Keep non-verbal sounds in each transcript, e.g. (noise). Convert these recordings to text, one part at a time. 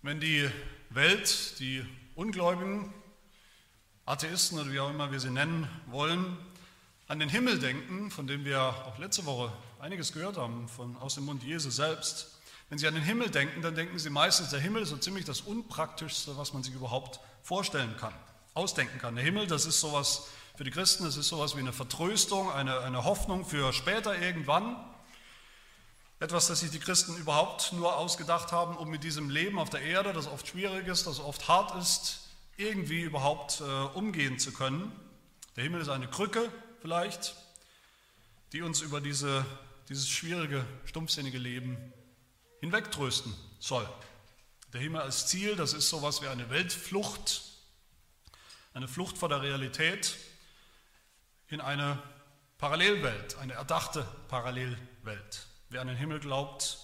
Wenn die Welt, die Ungläubigen, Atheisten oder wie auch immer wir sie nennen wollen, an den Himmel denken, von dem wir auch letzte Woche einiges gehört haben, von, aus dem Mund Jesu selbst, wenn sie an den Himmel denken, dann denken sie meistens, der Himmel ist so ziemlich das Unpraktischste, was man sich überhaupt vorstellen kann, ausdenken kann. Der Himmel, das ist sowas für die Christen, das ist sowas wie eine Vertröstung, eine, eine Hoffnung für später irgendwann. Etwas, das sich die Christen überhaupt nur ausgedacht haben, um mit diesem Leben auf der Erde, das oft schwierig ist, das oft hart ist, irgendwie überhaupt äh, umgehen zu können. Der Himmel ist eine Krücke vielleicht, die uns über diese, dieses schwierige, stumpfsinnige Leben hinwegtrösten soll. Der Himmel als Ziel, das ist sowas wie eine Weltflucht, eine Flucht vor der Realität in eine Parallelwelt, eine erdachte Parallelwelt. Wer an den Himmel glaubt,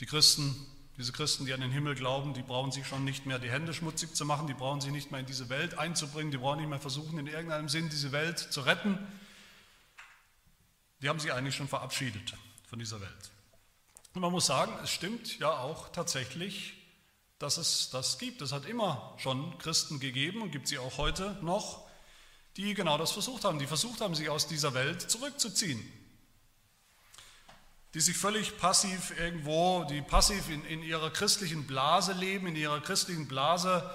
die Christen, diese Christen, die an den Himmel glauben, die brauchen sich schon nicht mehr die Hände schmutzig zu machen, die brauchen sich nicht mehr in diese Welt einzubringen, die brauchen nicht mehr versuchen, in irgendeinem Sinn diese Welt zu retten. Die haben sich eigentlich schon verabschiedet von dieser Welt. Und man muss sagen, es stimmt ja auch tatsächlich, dass es das gibt. Es hat immer schon Christen gegeben und gibt sie auch heute noch, die genau das versucht haben, die versucht haben, sich aus dieser Welt zurückzuziehen, die sich völlig passiv irgendwo, die passiv in, in ihrer christlichen Blase leben, in ihrer christlichen Blase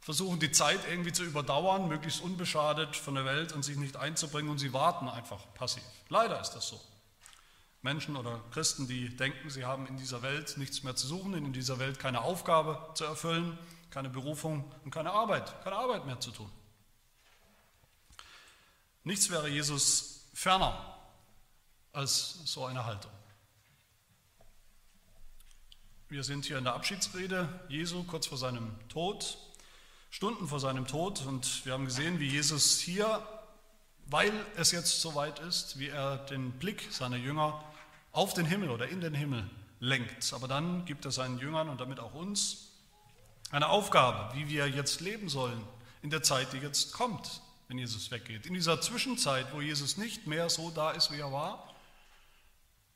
versuchen, die Zeit irgendwie zu überdauern, möglichst unbeschadet von der Welt und sich nicht einzubringen und sie warten einfach passiv. Leider ist das so. Menschen oder Christen, die denken, sie haben in dieser Welt nichts mehr zu suchen, in dieser Welt keine Aufgabe zu erfüllen, keine Berufung und keine Arbeit, keine Arbeit mehr zu tun. Nichts wäre Jesus ferner als so eine Haltung. Wir sind hier in der Abschiedsrede Jesu kurz vor seinem Tod, Stunden vor seinem Tod und wir haben gesehen, wie Jesus hier, weil es jetzt soweit ist, wie er den Blick seiner Jünger auf den Himmel oder in den Himmel lenkt. Aber dann gibt er seinen Jüngern und damit auch uns eine Aufgabe, wie wir jetzt leben sollen in der Zeit, die jetzt kommt, wenn Jesus weggeht. In dieser Zwischenzeit, wo Jesus nicht mehr so da ist, wie er war,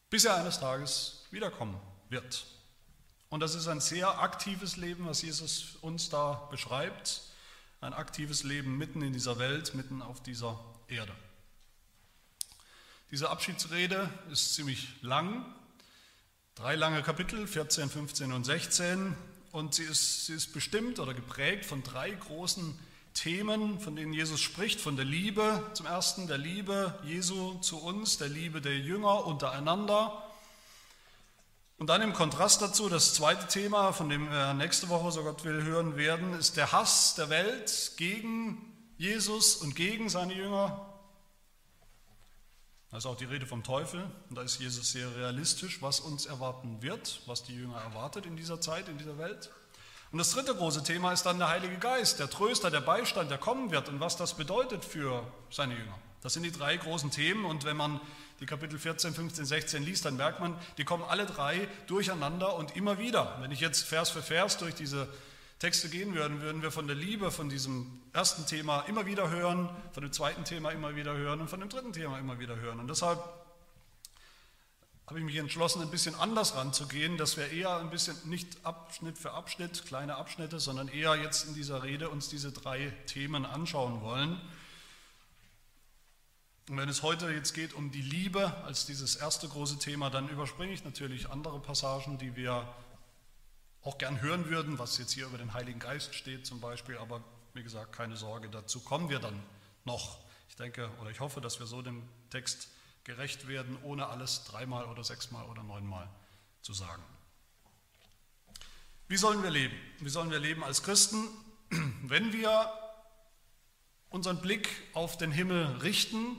bis er eines Tages wiederkommen wird. Und das ist ein sehr aktives Leben, was Jesus uns da beschreibt. Ein aktives Leben mitten in dieser Welt, mitten auf dieser Erde. Diese Abschiedsrede ist ziemlich lang, drei lange Kapitel, 14, 15 und 16, und sie ist, sie ist bestimmt oder geprägt von drei großen Themen, von denen Jesus spricht, von der Liebe zum ersten, der Liebe Jesu zu uns, der Liebe der Jünger untereinander. Und dann im Kontrast dazu, das zweite Thema, von dem wir nächste Woche, so Gott will, hören werden, ist der Hass der Welt gegen Jesus und gegen seine Jünger. Da ist auch die Rede vom Teufel und da ist Jesus sehr realistisch, was uns erwarten wird, was die Jünger erwartet in dieser Zeit, in dieser Welt. Und das dritte große Thema ist dann der Heilige Geist, der Tröster, der Beistand, der kommen wird und was das bedeutet für seine Jünger. Das sind die drei großen Themen und wenn man die Kapitel 14, 15, 16 liest, dann merkt man, die kommen alle drei durcheinander und immer wieder. Wenn ich jetzt Vers für Vers durch diese Texte gehen würden, würden wir von der Liebe, von diesem ersten Thema immer wieder hören, von dem zweiten Thema immer wieder hören und von dem dritten Thema immer wieder hören. Und deshalb habe ich mich entschlossen, ein bisschen anders ranzugehen, dass wir eher ein bisschen nicht Abschnitt für Abschnitt, kleine Abschnitte, sondern eher jetzt in dieser Rede uns diese drei Themen anschauen wollen. Und wenn es heute jetzt geht um die Liebe als dieses erste große Thema, dann überspringe ich natürlich andere Passagen, die wir auch gern hören würden, was jetzt hier über den Heiligen Geist steht zum Beispiel, aber wie gesagt, keine Sorge, dazu kommen wir dann noch. Ich denke oder ich hoffe, dass wir so dem Text gerecht werden, ohne alles dreimal oder sechsmal oder neunmal zu sagen. Wie sollen wir leben? Wie sollen wir leben als Christen, (clears throat) wenn wir unseren Blick auf den Himmel richten,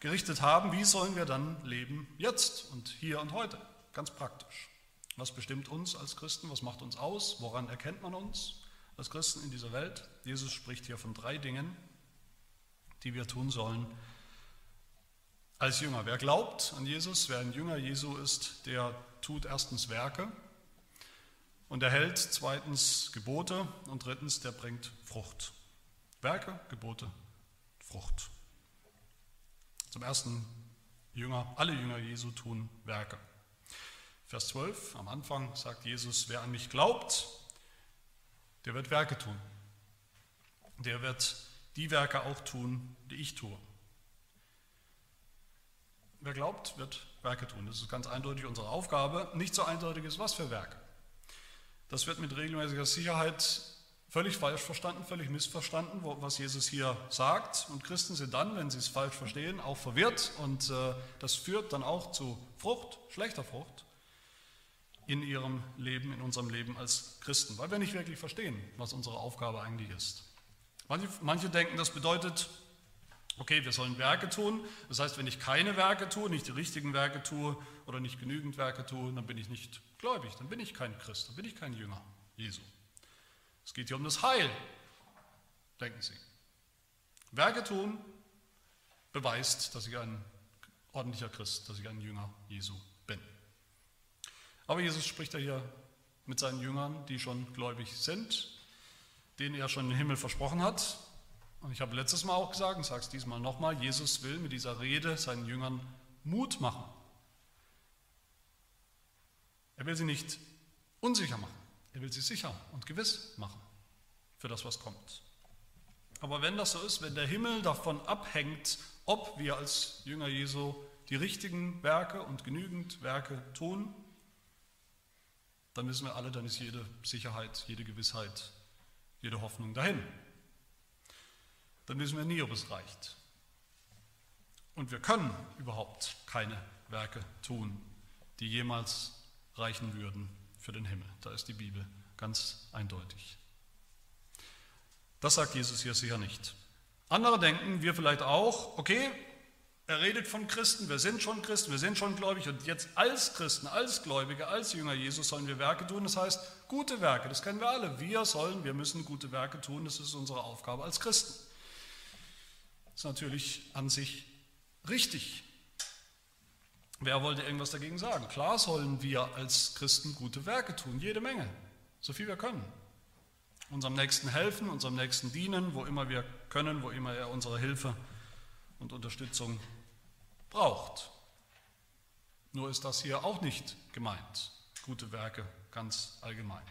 gerichtet haben, wie sollen wir dann leben jetzt und hier und heute? Ganz praktisch. Was bestimmt uns als Christen? Was macht uns aus? Woran erkennt man uns als Christen in dieser Welt? Jesus spricht hier von drei Dingen, die wir tun sollen als Jünger. Wer glaubt an Jesus, wer ein Jünger Jesu ist, der tut erstens Werke und er hält zweitens Gebote und drittens, der bringt Frucht. Werke, Gebote, Frucht. Zum ersten Jünger, alle Jünger Jesu tun Werke. Vers 12, am Anfang sagt Jesus, wer an mich glaubt, der wird Werke tun. Der wird die Werke auch tun, die ich tue. Wer glaubt, wird Werke tun. Das ist ganz eindeutig unsere Aufgabe. Nicht so eindeutig ist, was für Werke. Das wird mit regelmäßiger Sicherheit völlig falsch verstanden, völlig missverstanden, was Jesus hier sagt. Und Christen sind dann, wenn sie es falsch verstehen, auch verwirrt. Und äh, das führt dann auch zu Frucht, schlechter Frucht in ihrem Leben, in unserem Leben als Christen, weil wir nicht wirklich verstehen, was unsere Aufgabe eigentlich ist. Manche, manche denken, das bedeutet, okay, wir sollen Werke tun. Das heißt, wenn ich keine Werke tue, nicht die richtigen Werke tue oder nicht genügend Werke tue, dann bin ich nicht gläubig, dann bin ich kein Christ, dann bin ich kein Jünger Jesu. Es geht hier um das Heil, denken sie. Werke tun beweist, dass ich ein ordentlicher Christ, dass ich ein Jünger Jesu bin. Aber Jesus spricht ja hier mit seinen Jüngern, die schon gläubig sind, denen er schon den Himmel versprochen hat. Und ich habe letztes Mal auch gesagt und sage es diesmal nochmal, Jesus will mit dieser Rede seinen Jüngern Mut machen. Er will sie nicht unsicher machen, er will sie sicher und gewiss machen für das, was kommt. Aber wenn das so ist, wenn der Himmel davon abhängt, ob wir als Jünger Jesu die richtigen Werke und genügend Werke tun, dann wissen wir alle, dann ist jede Sicherheit, jede Gewissheit, jede Hoffnung dahin. Dann wissen wir nie, ob es reicht. Und wir können überhaupt keine Werke tun, die jemals reichen würden für den Himmel. Da ist die Bibel ganz eindeutig. Das sagt Jesus hier sicher nicht. Andere denken, wir vielleicht auch, okay, er redet von Christen, wir sind schon Christen, wir sind schon gläubig und jetzt als Christen, als Gläubige, als Jünger Jesus sollen wir Werke tun. Das heißt, gute Werke, das kennen wir alle. Wir sollen, wir müssen gute Werke tun, das ist unsere Aufgabe als Christen. Das ist natürlich an sich richtig. Wer wollte irgendwas dagegen sagen? Klar sollen wir als Christen gute Werke tun, jede Menge, so viel wir können. Unserem Nächsten helfen, unserem Nächsten dienen, wo immer wir können, wo immer er unsere Hilfe und Unterstützung braucht. Nur ist das hier auch nicht gemeint. Gute Werke ganz allgemein.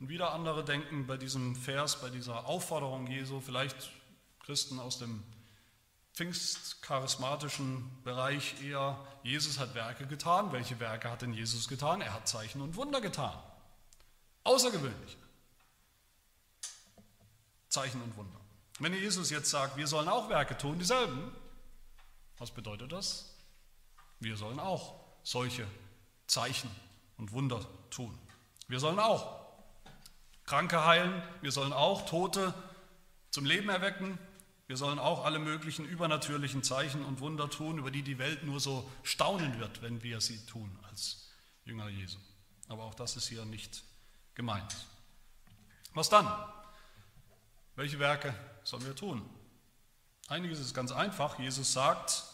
Und wieder andere denken bei diesem Vers, bei dieser Aufforderung Jesu, vielleicht Christen aus dem pfingstcharismatischen Bereich eher, Jesus hat Werke getan. Welche Werke hat denn Jesus getan? Er hat Zeichen und Wunder getan. Außergewöhnliche Zeichen und Wunder. Wenn Jesus jetzt sagt, wir sollen auch Werke tun, dieselben, was bedeutet das? Wir sollen auch solche Zeichen und Wunder tun. Wir sollen auch Kranke heilen, wir sollen auch Tote zum Leben erwecken, wir sollen auch alle möglichen übernatürlichen Zeichen und Wunder tun, über die die Welt nur so staunen wird, wenn wir sie tun als Jünger Jesu. Aber auch das ist hier nicht gemeint. Was dann? Welche Werke sollen wir tun? Einiges ist ganz einfach. Jesus sagt,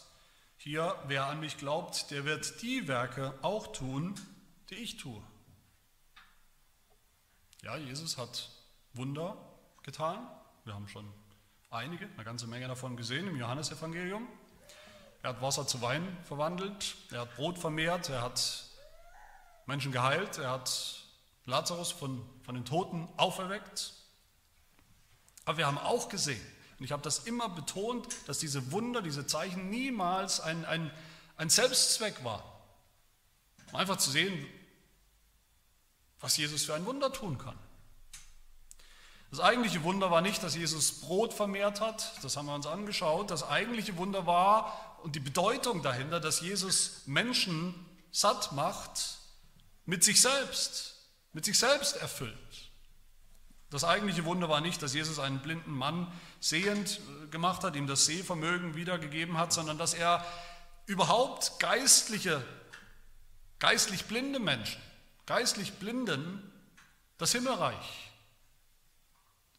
hier, wer an mich glaubt, der wird die Werke auch tun, die ich tue. Ja, Jesus hat Wunder getan. Wir haben schon einige, eine ganze Menge davon gesehen im Johannesevangelium. Er hat Wasser zu Wein verwandelt, er hat Brot vermehrt, er hat Menschen geheilt, er hat Lazarus von, von den Toten auferweckt. Aber wir haben auch gesehen, und ich habe das immer betont, dass diese Wunder, diese Zeichen niemals ein, ein, ein Selbstzweck waren. Um einfach zu sehen, was Jesus für ein Wunder tun kann. Das eigentliche Wunder war nicht, dass Jesus Brot vermehrt hat, das haben wir uns angeschaut. Das eigentliche Wunder war und die Bedeutung dahinter, dass Jesus Menschen satt macht mit sich selbst, mit sich selbst erfüllt. Das eigentliche Wunder war nicht, dass Jesus einen blinden Mann sehend äh, gemacht hat, ihm das Sehvermögen wiedergegeben hat, sondern dass er überhaupt geistliche, geistlich blinde Menschen, geistlich Blinden das Himmelreich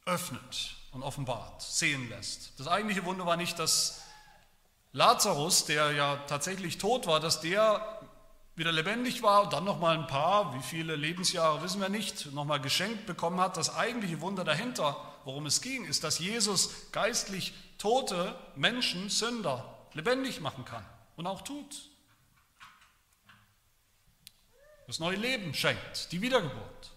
öffnet und offenbart, sehen lässt. Das eigentliche Wunder war nicht, dass Lazarus, der ja tatsächlich tot war, dass der wieder lebendig war und dann nochmal ein paar, wie viele Lebensjahre wissen wir nicht, nochmal geschenkt bekommen hat. Das eigentliche Wunder dahinter, worum es ging, ist, dass Jesus geistlich tote Menschen, Sünder, lebendig machen kann und auch tut. das neue Leben schenkt, die Wiedergeburt.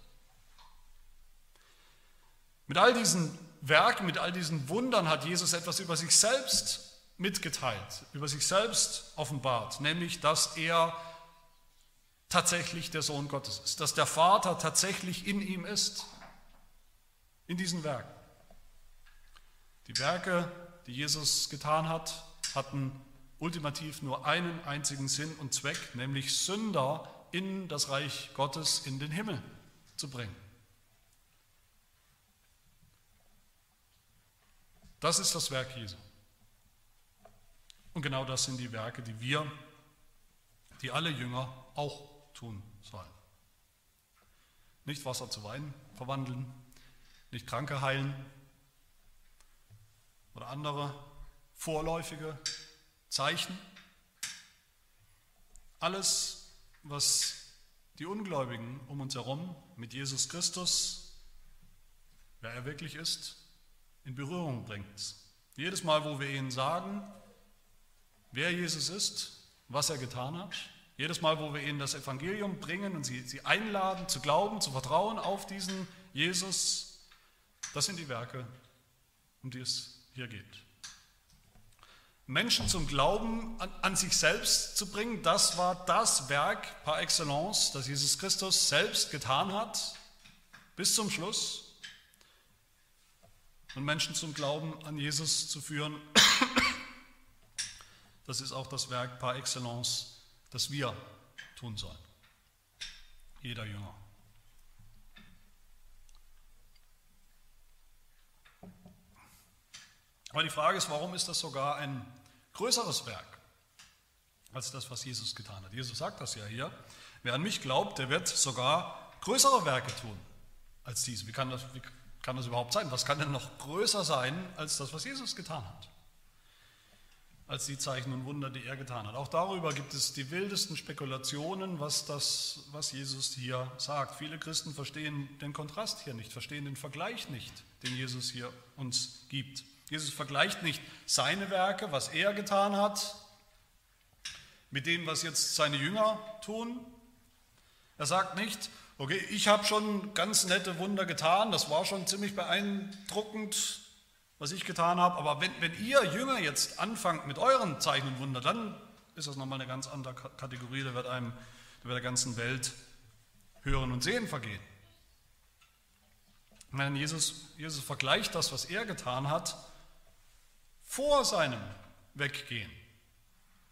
Mit all diesen Werken, mit all diesen Wundern hat Jesus etwas über sich selbst mitgeteilt, über sich selbst offenbart, nämlich dass er tatsächlich der Sohn Gottes ist, dass der Vater tatsächlich in ihm ist, in diesen Werken. Die Werke, die Jesus getan hat, hatten ultimativ nur einen einzigen Sinn und Zweck, nämlich Sünder in das Reich Gottes, in den Himmel zu bringen. Das ist das Werk Jesu. Und genau das sind die Werke, die wir, die alle Jünger auch tun sollen. Nicht Wasser zu Wein verwandeln, nicht Kranke heilen oder andere vorläufige Zeichen. Alles, was die Ungläubigen um uns herum mit Jesus Christus, wer er wirklich ist, in Berührung bringt. Jedes Mal, wo wir ihnen sagen, wer Jesus ist, was er getan hat, jedes Mal, wo wir ihnen das Evangelium bringen und sie, sie einladen zu glauben, zu vertrauen auf diesen Jesus, das sind die Werke, um die es hier geht. Menschen zum Glauben an, an, sich selbst zu bringen, das war das Werk par excellence, das Jesus Christus selbst getan hat, bis zum Schluss. Und Menschen zum Glauben an Jesus zu führen, das ist auch das Werk par excellence, das wir tun sollen. Jeder Jünger. Aber die Frage ist, warum ist das sogar ein größeres Werk als das, was Jesus getan hat? Jesus sagt das ja hier. Wer an mich glaubt, der wird sogar größere Werke tun als diese. Wie kann das, wie kann das überhaupt sein? Was kann denn noch größer sein als das, was Jesus getan hat? als die Zeichen und Wunder, die er getan hat. Auch darüber gibt es die wildesten Spekulationen, was, das, was Jesus hier sagt. Viele Christen verstehen den Kontrast hier nicht, verstehen den Vergleich nicht, den Jesus hier uns gibt. Jesus vergleicht nicht seine Werke, was er getan hat, mit dem, was jetzt seine Jünger tun. Er sagt nicht, okay, ich habe schon ganz nette Wunder getan, das war schon ziemlich beeindruckend, was ich getan habe. Aber wenn, wenn ihr Jünger jetzt anfangt mit euren Zeichen und Wunder, dann ist das nochmal eine ganz andere Kategorie. Da wird einem, da wird der ganzen Welt Hören und Sehen vergehen. Wenn Jesus, Jesus vergleicht das, was er getan hat, vor seinem Weggehen,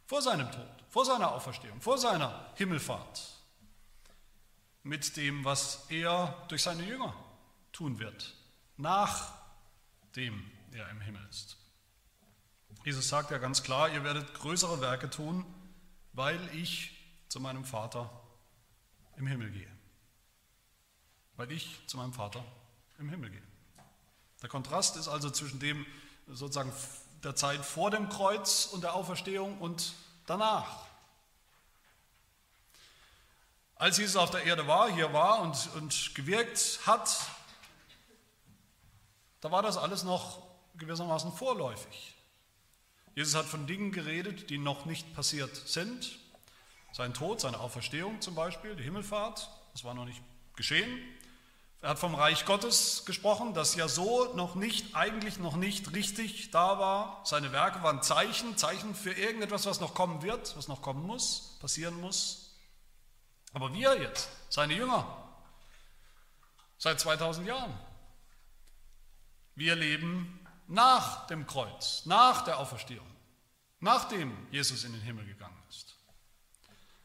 vor seinem Tod, vor seiner Auferstehung, vor seiner Himmelfahrt, mit dem, was er durch seine Jünger tun wird, nach dem der im Himmel ist. Jesus sagt ja ganz klar, ihr werdet größere Werke tun, weil ich zu meinem Vater im Himmel gehe. Weil ich zu meinem Vater im Himmel gehe. Der Kontrast ist also zwischen dem sozusagen der Zeit vor dem Kreuz und der Auferstehung und danach. Als Jesus auf der Erde war, hier war und, und gewirkt hat, da war das alles noch gewissermaßen vorläufig. Jesus hat von Dingen geredet, die noch nicht passiert sind. Sein Tod, seine Auferstehung zum Beispiel, die Himmelfahrt, das war noch nicht geschehen. Er hat vom Reich Gottes gesprochen, das ja so noch nicht, eigentlich noch nicht richtig da war. Seine Werke waren Zeichen, Zeichen für irgendetwas, was noch kommen wird, was noch kommen muss, passieren muss. Aber wir jetzt, seine Jünger, seit 2000 Jahren, wir leben nach dem Kreuz, nach der Auferstehung, nachdem Jesus in den Himmel gegangen ist.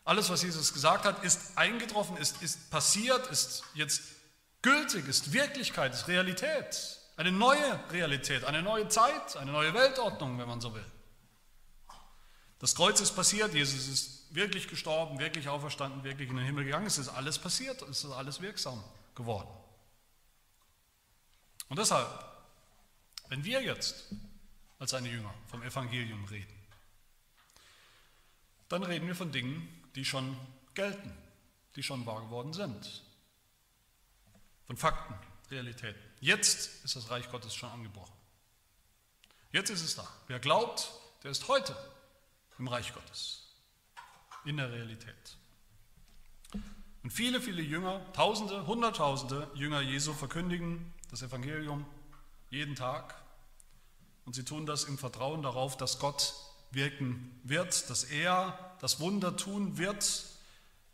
Alles, was Jesus gesagt hat, ist eingetroffen, ist, ist passiert, ist jetzt gültig, ist Wirklichkeit, ist Realität. Eine neue Realität, eine neue Zeit, eine neue Weltordnung, wenn man so will. Das Kreuz ist passiert, Jesus ist wirklich gestorben, wirklich auferstanden, wirklich in den Himmel gegangen. Es ist alles passiert, es ist alles wirksam geworden. Und deshalb wenn wir jetzt als seine Jünger vom Evangelium reden, dann reden wir von Dingen, die schon gelten, die schon wahr geworden sind. Von Fakten, Realitäten. Jetzt ist das Reich Gottes schon angebrochen. Jetzt ist es da. Wer glaubt, der ist heute im Reich Gottes, in der Realität. Und viele, viele Jünger, Tausende, Hunderttausende Jünger Jesu verkündigen das Evangelium jeden Tag. Und sie tun das im Vertrauen darauf, dass Gott wirken wird, dass er das Wunder tun wird,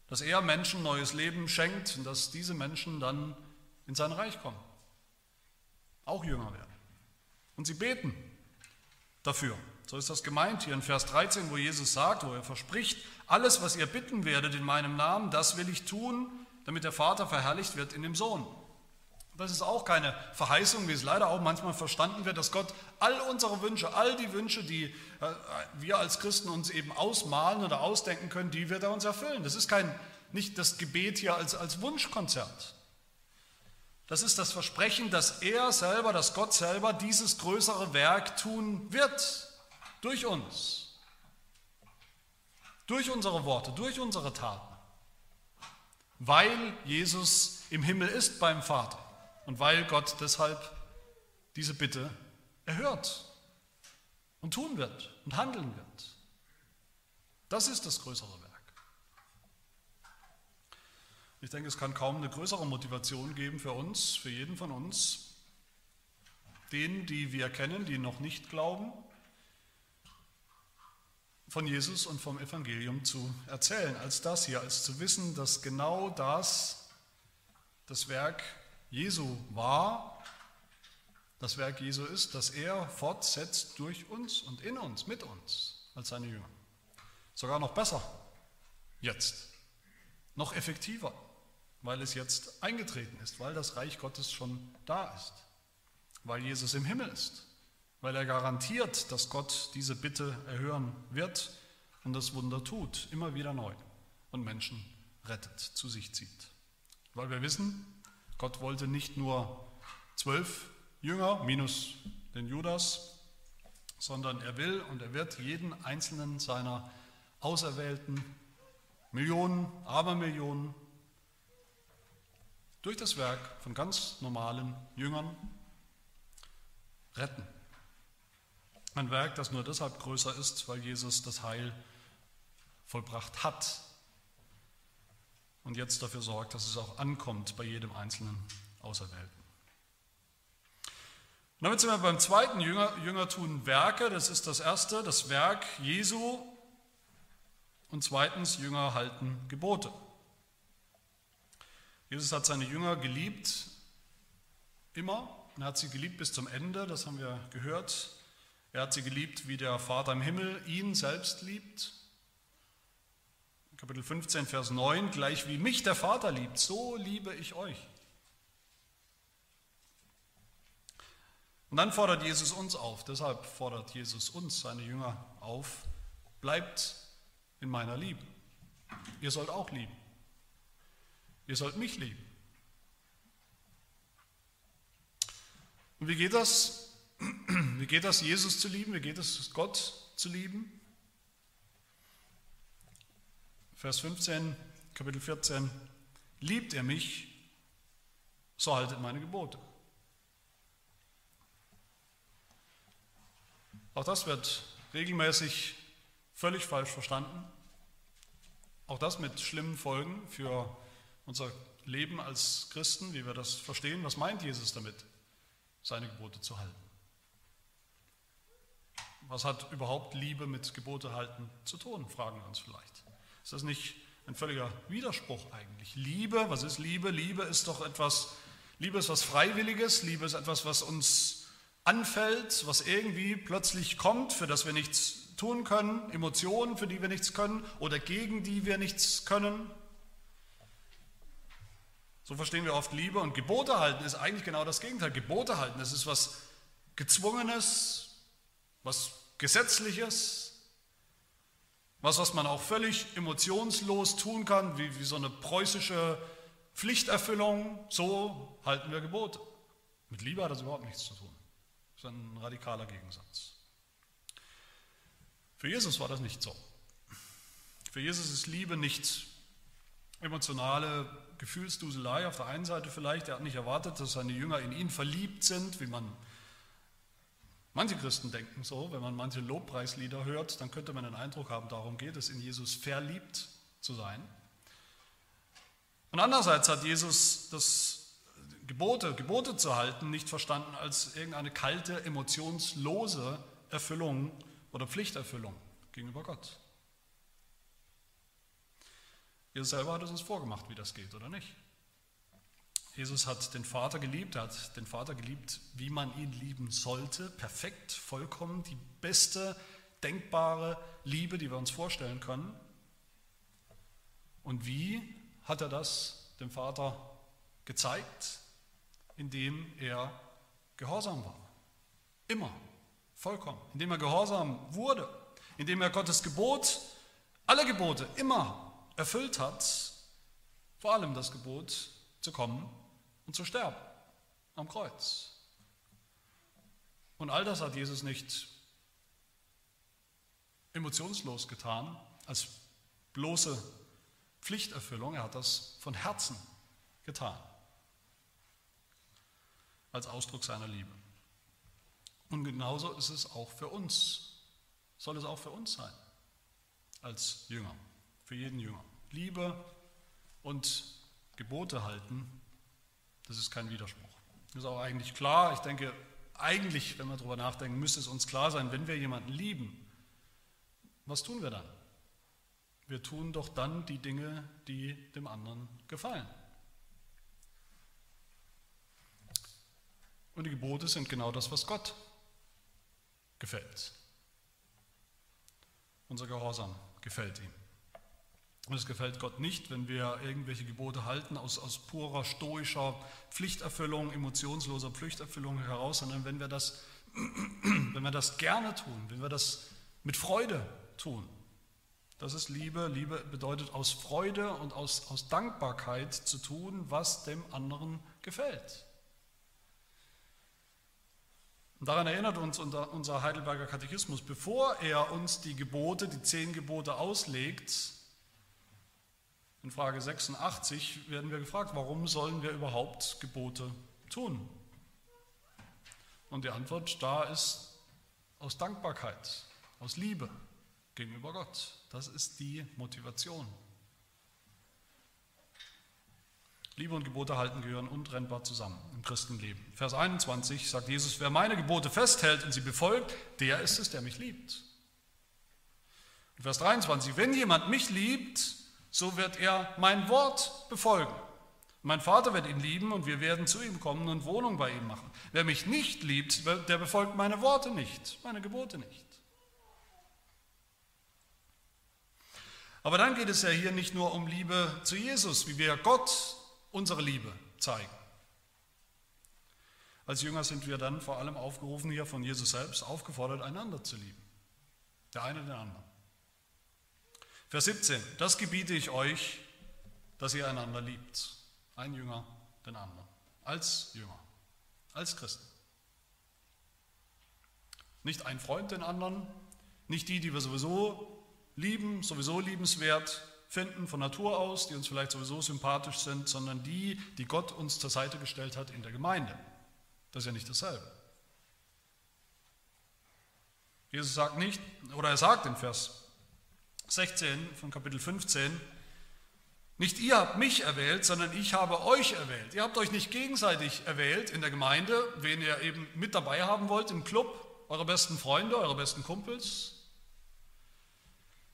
dass er Menschen neues Leben schenkt und dass diese Menschen dann in sein Reich kommen, auch Jünger werden. Und sie beten dafür. So ist das gemeint hier in Vers 13, wo Jesus sagt, wo er verspricht, alles, was ihr bitten werdet in meinem Namen, das will ich tun, damit der Vater verherrlicht wird in dem Sohn. Das ist auch keine Verheißung, wie es leider auch manchmal verstanden wird, dass Gott all unsere Wünsche, all die Wünsche, die äh, wir als Christen uns eben ausmalen oder ausdenken können, die wird er uns erfüllen. Das ist kein, nicht das Gebet hier als, als Wunschkonzert. Das ist das Versprechen, dass er selber, dass Gott selber dieses größere Werk tun wird durch uns. Durch unsere Worte, durch unsere Taten. Weil Jesus im Himmel ist beim Vater und weil Gott deshalb diese Bitte erhört und tun wird und handeln wird. Das ist das größere Werk. Ich denke, es kann kaum eine größere Motivation geben für uns, für jeden von uns, denen, die wir kennen, die noch nicht glauben, von Jesus und vom Evangelium zu erzählen, als das hier, als zu wissen, dass genau das das Werk Jesu war, das Werk Jesu ist, dass er fortsetzt durch uns und in uns, mit uns, als seine Jünger. Sogar noch besser jetzt, noch effektiver, weil es jetzt eingetreten ist, weil das Reich Gottes schon da ist, weil Jesus im Himmel ist weil er garantiert, dass Gott diese Bitte erhören wird und das Wunder tut, immer wieder neu und Menschen rettet, zu sich zieht. Weil wir wissen, Gott wollte nicht nur zwölf Jünger minus den Judas, sondern er will und er wird jeden einzelnen seiner auserwählten Millionen, Abermillionen durch das Werk von ganz normalen Jüngern retten ein Werk, das nur deshalb größer ist, weil Jesus das Heil vollbracht hat und jetzt dafür sorgt, dass es auch ankommt bei jedem einzelnen Auserwählten. Und damit sind wir beim zweiten Jünger, Jünger tun Werke. Das ist das erste, das Werk Jesu. Und zweitens, Jünger halten Gebote. Jesus hat seine Jünger geliebt, immer. Er hat sie geliebt bis zum Ende, das haben wir gehört. Er hat sie geliebt, wie der Vater im Himmel ihn selbst liebt. Kapitel 15, Vers 9, gleich wie mich der Vater liebt, so liebe ich euch. Und dann fordert Jesus uns auf, deshalb fordert Jesus uns, seine Jünger, auf, bleibt in meiner Liebe. Ihr sollt auch lieben. Ihr sollt mich lieben. Und wie geht das? (clears throat) Wie geht das, Jesus zu lieben? Wie geht es, Gott zu lieben? Vers 15, Kapitel 14. Liebt er mich, so haltet meine Gebote. Auch das wird regelmäßig völlig falsch verstanden. Auch das mit schlimmen Folgen für unser Leben als Christen, wie wir das verstehen. Was meint Jesus damit, seine Gebote zu halten? Was hat überhaupt Liebe mit Gebote halten zu tun, fragen wir uns vielleicht. Ist das nicht ein völliger Widerspruch eigentlich? Liebe, was ist Liebe? Liebe ist doch etwas, Liebe ist was Freiwilliges, Liebe ist etwas, was uns anfällt, was irgendwie plötzlich kommt, für das wir nichts tun können, Emotionen, für die wir nichts können oder gegen die wir nichts können. So verstehen wir oft Liebe und Gebote halten ist eigentlich genau das Gegenteil. Gebote halten, das ist was Gezwungenes, was Gesetzliches, was, was man auch völlig emotionslos tun kann, wie, wie so eine preußische Pflichterfüllung, so halten wir Gebote. Mit Liebe hat das überhaupt nichts zu tun. Das ist ein radikaler Gegensatz. Für Jesus war das nicht so. Für Jesus ist Liebe nicht emotionale Gefühlsduselei auf der einen Seite vielleicht. Er hat nicht erwartet, dass seine Jünger in ihn verliebt sind, wie man Manche Christen denken so, wenn man manche Lobpreislieder hört, dann könnte man den Eindruck haben, darum geht es, in Jesus verliebt zu sein. Und andererseits hat Jesus das Gebote, Gebote zu halten, nicht verstanden als irgendeine kalte, emotionslose Erfüllung oder Pflichterfüllung gegenüber Gott. Jesus selber hat es uns vorgemacht, wie das geht, oder nicht? Jesus hat den Vater geliebt, er hat den Vater geliebt, wie man ihn lieben sollte, perfekt, vollkommen, die beste denkbare Liebe, die wir uns vorstellen können. Und wie hat er das dem Vater gezeigt? Indem er gehorsam war. Immer, vollkommen. Indem er gehorsam wurde. Indem er Gottes Gebot, alle Gebote immer erfüllt hat. Vor allem das Gebot zu kommen und zu sterben am Kreuz. Und all das hat Jesus nicht emotionslos getan, als bloße Pflichterfüllung. Er hat das von Herzen getan, als Ausdruck seiner Liebe. Und genauso ist es auch für uns, soll es auch für uns sein, als Jünger, für jeden Jünger. Liebe und Gebote halten, das ist kein Widerspruch. Das ist auch eigentlich klar. Ich denke, eigentlich, wenn wir darüber nachdenken, müsste es uns klar sein, wenn wir jemanden lieben, was tun wir dann? Wir tun doch dann die Dinge, die dem anderen gefallen. Und die Gebote sind genau das, was Gott gefällt. Unser Gehorsam gefällt ihm. Und es gefällt Gott nicht, wenn wir irgendwelche Gebote halten aus, aus purer stoischer Pflichterfüllung, emotionsloser Pflichterfüllung heraus, sondern wenn wir das, (clears throat) wenn wir das gerne tun, wenn wir das mit Freude tun. Das ist Liebe. Liebe bedeutet aus Freude und aus, aus Dankbarkeit zu tun, was dem anderen gefällt. Und daran erinnert uns unser Heidelberger Katechismus, bevor er uns die Gebote, die zehn Gebote auslegt, in Frage 86 werden wir gefragt, warum sollen wir überhaupt Gebote tun? Und die Antwort da ist aus Dankbarkeit, aus Liebe gegenüber Gott. Das ist die Motivation. Liebe und Gebote halten gehören untrennbar zusammen im Christenleben. Vers 21 sagt Jesus, wer meine Gebote festhält und sie befolgt, der ist es, der mich liebt. Und Vers 23, wenn jemand mich liebt, so wird er mein Wort befolgen. Mein Vater wird ihn lieben und wir werden zu ihm kommen und Wohnung bei ihm machen. Wer mich nicht liebt, der befolgt meine Worte nicht, meine Gebote nicht. Aber dann geht es ja hier nicht nur um Liebe zu Jesus, wie wir Gott unsere Liebe zeigen. Als Jünger sind wir dann vor allem aufgerufen, hier von Jesus selbst, aufgefordert, einander zu lieben. Der eine den anderen. Vers 17, das gebiete ich euch, dass ihr einander liebt. Ein Jünger den anderen. Als Jünger, als Christen. Nicht ein Freund den anderen, nicht die, die wir sowieso lieben, sowieso liebenswert finden von Natur aus, die uns vielleicht sowieso sympathisch sind, sondern die, die Gott uns zur Seite gestellt hat in der Gemeinde. Das ist ja nicht dasselbe. Jesus sagt nicht, oder er sagt in Vers 16 von Kapitel 15, nicht ihr habt mich erwählt, sondern ich habe euch erwählt. Ihr habt euch nicht gegenseitig erwählt in der Gemeinde, wen ihr eben mit dabei haben wollt im Club, eure besten Freunde, eure besten Kumpels,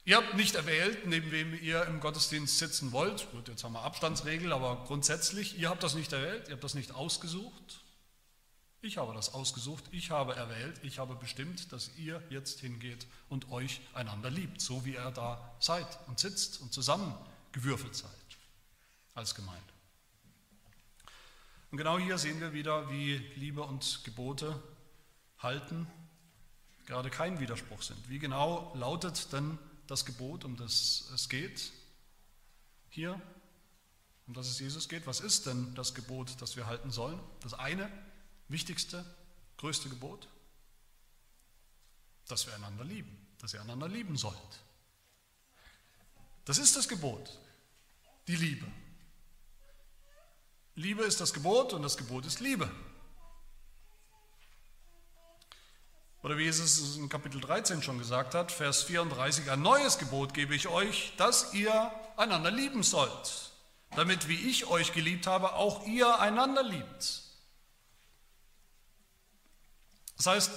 Ihr habt nicht erwählt, neben wem ihr im Gottesdienst sitzen wollt. Gut, jetzt haben wir Abstandsregel, aber grundsätzlich, ihr habt das nicht erwählt, ihr habt das nicht ausgesucht. Ich habe das ausgesucht, ich habe erwählt, ich habe bestimmt, dass ihr jetzt hingeht und euch einander liebt, so wie ihr da seid und sitzt und zusammengewürfelt seid als Gemeinde. Und genau hier sehen wir wieder, wie Liebe und Gebote halten gerade kein Widerspruch sind. Wie genau lautet denn das Gebot, um das es geht. Hier, um das es Jesus geht. Was ist denn das Gebot, das wir halten sollen? Das eine, wichtigste, größte Gebot? Dass wir einander lieben, dass ihr einander lieben sollt. Das ist das Gebot, die Liebe. Liebe ist das Gebot und das Gebot ist Liebe. Oder wie Jesus es in Kapitel 13 schon gesagt hat, Vers 34, ein neues Gebot gebe ich euch, dass ihr einander lieben sollt. damit, wie ich euch geliebt habe, auch ihr einander liebt. Das heißt,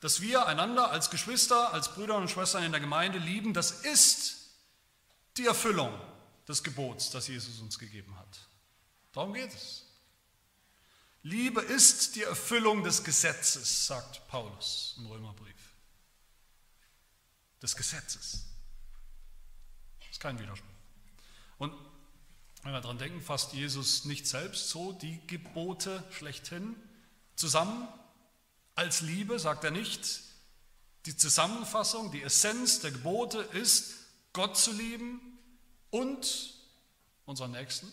dass wir einander als Geschwister, als Brüder und Schwestern in der Gemeinde lieben, das ist die Erfüllung des Gebots, das Jesus uns gegeben hat. Darum geht es. Liebe ist die Erfüllung des Gesetzes, sagt Paulus im Römerbrief. Des Gesetzes. Das ist kein Widerspruch. Und wenn wir daran denken, fasst Jesus nicht selbst so die Gebote schlechthin zusammen als Liebe, sagt er nicht. Die Zusammenfassung, die Essenz der Gebote ist, Gott zu lieben und unseren Nächsten.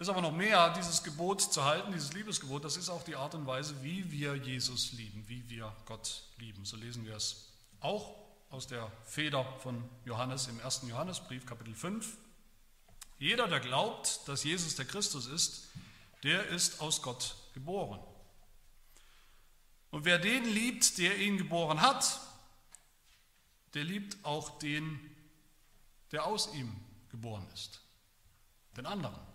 ist aber noch mehr, dieses Gebot zu halten, dieses Liebesgebot, das ist auch die Art und Weise, wie wir Jesus lieben, wie wir Gott lieben. So lesen wir es auch aus der Feder von Johannes im ersten Johannesbrief, Kapitel 5. Jeder, der glaubt, dass Jesus der Christus ist, der ist aus Gott geboren. Und wer den liebt, der ihn geboren hat, der liebt auch den, der aus ihm geboren ist, den anderen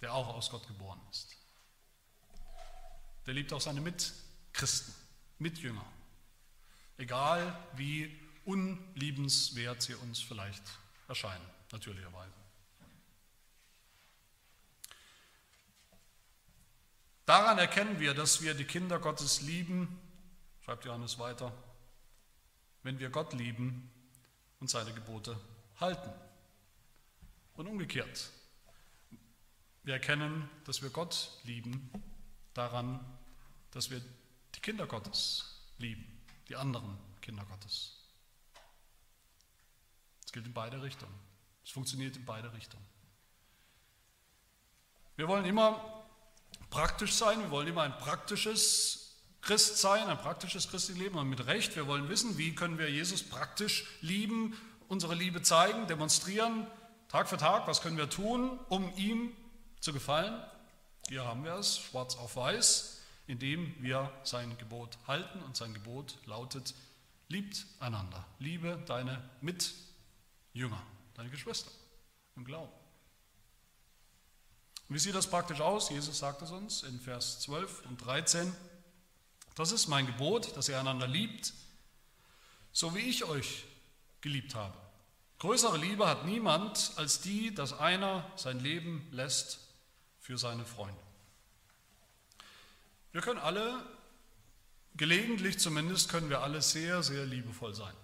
der auch aus Gott geboren ist. Der liebt auch seine Mitchristen, Mitjünger, egal wie unliebenswert sie uns vielleicht erscheinen, natürlicherweise. Daran erkennen wir, dass wir die Kinder Gottes lieben, schreibt Johannes weiter, wenn wir Gott lieben und seine Gebote halten. Und umgekehrt, wir erkennen, dass wir Gott lieben, daran, dass wir die Kinder Gottes lieben, die anderen Kinder Gottes. Es gilt in beide Richtungen. Es funktioniert in beide Richtungen. Wir wollen immer praktisch sein, wir wollen immer ein praktisches Christ sein, ein praktisches christliches Leben und mit Recht. Wir wollen wissen, wie können wir Jesus praktisch lieben, unsere Liebe zeigen, demonstrieren, Tag für Tag, was können wir tun, um ihm zu gefallen. Hier haben wir es, schwarz auf weiß, indem wir sein Gebot halten und sein Gebot lautet, liebt einander, liebe deine Mitjünger, deine Geschwister im Glauben. Und wie sieht das praktisch aus? Jesus sagt es uns in Vers 12 und 13. Das ist mein Gebot, dass ihr einander liebt, so wie ich euch geliebt habe. Größere Liebe hat niemand als die, dass einer sein Leben lässt für seine Freunde. Wir können alle, gelegentlich zumindest, können wir alle sehr, sehr liebevoll sein.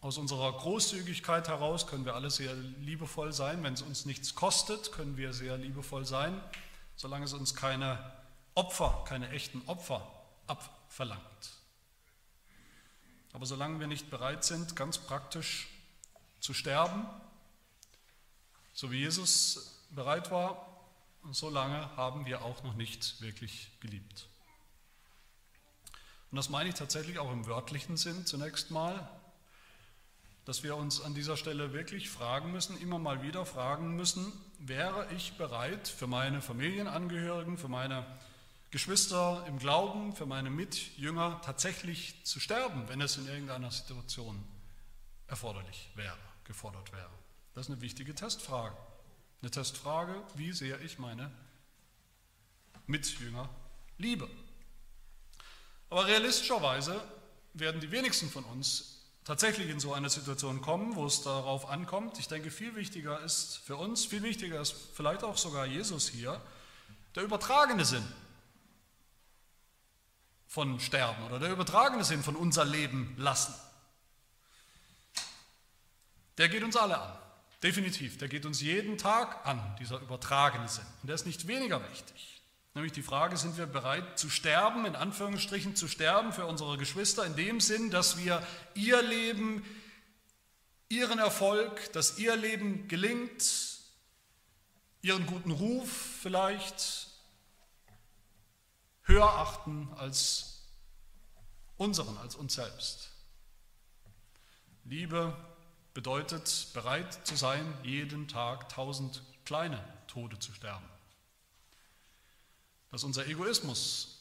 Aus unserer Großzügigkeit heraus können wir alle sehr liebevoll sein. Wenn es uns nichts kostet, können wir sehr liebevoll sein, solange es uns keine Opfer, keine echten Opfer abverlangt. Aber solange wir nicht bereit sind, ganz praktisch zu sterben, so wie Jesus bereit war, so lange haben wir auch noch nicht wirklich geliebt. Und das meine ich tatsächlich auch im wörtlichen Sinn zunächst mal, dass wir uns an dieser Stelle wirklich fragen müssen, immer mal wieder fragen müssen, wäre ich bereit für meine Familienangehörigen, für meine Geschwister im Glauben, für meine Mitjünger tatsächlich zu sterben, wenn es in irgendeiner Situation erforderlich wäre, gefordert wäre. Das ist eine wichtige Testfrage. Eine Testfrage, wie sehr ich meine Mitjünger liebe. Aber realistischerweise werden die wenigsten von uns tatsächlich in so eine Situation kommen, wo es darauf ankommt. Ich denke, viel wichtiger ist für uns, viel wichtiger ist vielleicht auch sogar Jesus hier, der übertragene Sinn von Sterben oder der übertragene Sinn von unser Leben lassen. Der geht uns alle an. Definitiv, der geht uns jeden Tag an, dieser übertragene Sinn. Und der ist nicht weniger wichtig. Nämlich die Frage, sind wir bereit zu sterben, in Anführungsstrichen zu sterben für unsere Geschwister, in dem Sinn, dass wir ihr Leben, ihren Erfolg, dass ihr Leben gelingt, ihren guten Ruf vielleicht höher achten als unseren, als uns selbst. Liebe bedeutet bereit zu sein, jeden Tag tausend kleine Tode zu sterben. Dass unser Egoismus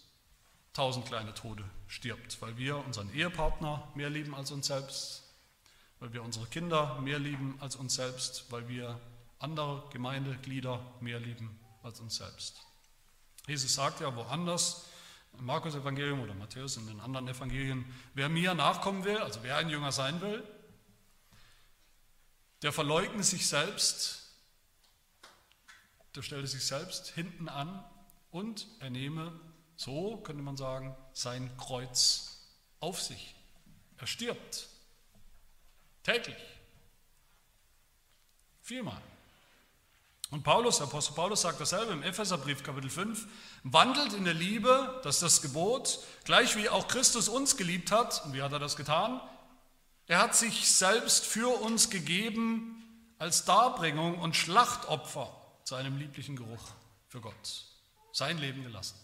tausend kleine Tode stirbt, weil wir unseren Ehepartner mehr lieben als uns selbst, weil wir unsere Kinder mehr lieben als uns selbst, weil wir andere Gemeindeglieder mehr lieben als uns selbst. Jesus sagt ja woanders, im Markus Evangelium oder Matthäus in den anderen Evangelien, wer mir nachkommen will, also wer ein Jünger sein will, der verleugne sich selbst, der stelle sich selbst hinten an und er nehme, so könnte man sagen, sein Kreuz auf sich. Er stirbt täglich. Vielmal. Und Paulus, Apostel Paulus sagt dasselbe im Epheserbrief Kapitel 5, wandelt in der Liebe, das ist das Gebot, gleich wie auch Christus uns geliebt hat. Und wie hat er das getan? Er hat sich selbst für uns gegeben als Darbringung und Schlachtopfer zu einem lieblichen Geruch für Gott. Sein Leben gelassen.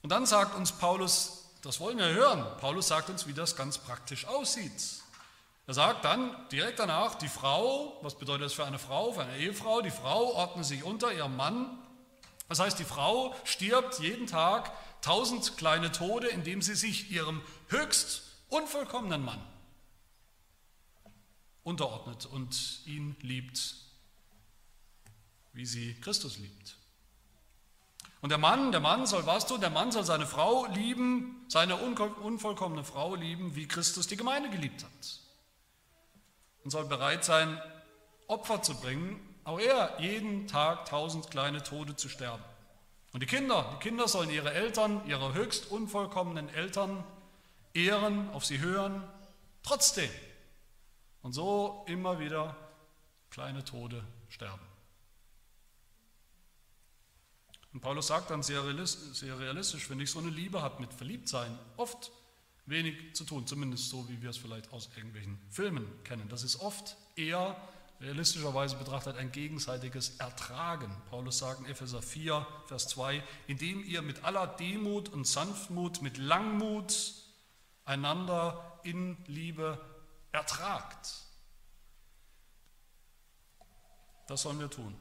Und dann sagt uns Paulus, das wollen wir hören, Paulus sagt uns, wie das ganz praktisch aussieht. Er sagt dann direkt danach, die Frau, was bedeutet das für eine Frau, für eine Ehefrau? Die Frau ordnet sich unter ihrem Mann. Das heißt, die Frau stirbt jeden Tag tausend kleine Tode, indem sie sich ihrem höchst unvollkommenen Mann unterordnet und ihn liebt, wie sie Christus liebt. Und der Mann, der Mann soll was tun? Der Mann soll seine Frau lieben, seine unvollkommene Frau lieben, wie Christus die Gemeinde geliebt hat und soll bereit sein, Opfer zu bringen, auch er jeden Tag tausend kleine Tode zu sterben. Und die Kinder, die Kinder sollen ihre Eltern, ihre höchst unvollkommenen Eltern ehren, auf sie hören, trotzdem. Und so immer wieder kleine Tode sterben. Und Paulus sagt dann sehr realistisch, wenn ich so eine Liebe habe mit Verliebtsein, oft wenig zu tun, zumindest so, wie wir es vielleicht aus irgendwelchen Filmen kennen. Das ist oft eher realistischerweise betrachtet ein gegenseitiges Ertragen. Paulus sagt in Epheser 4, Vers 2, indem ihr mit aller Demut und Sanftmut, mit Langmut einander in Liebe ertragt. Das sollen wir tun.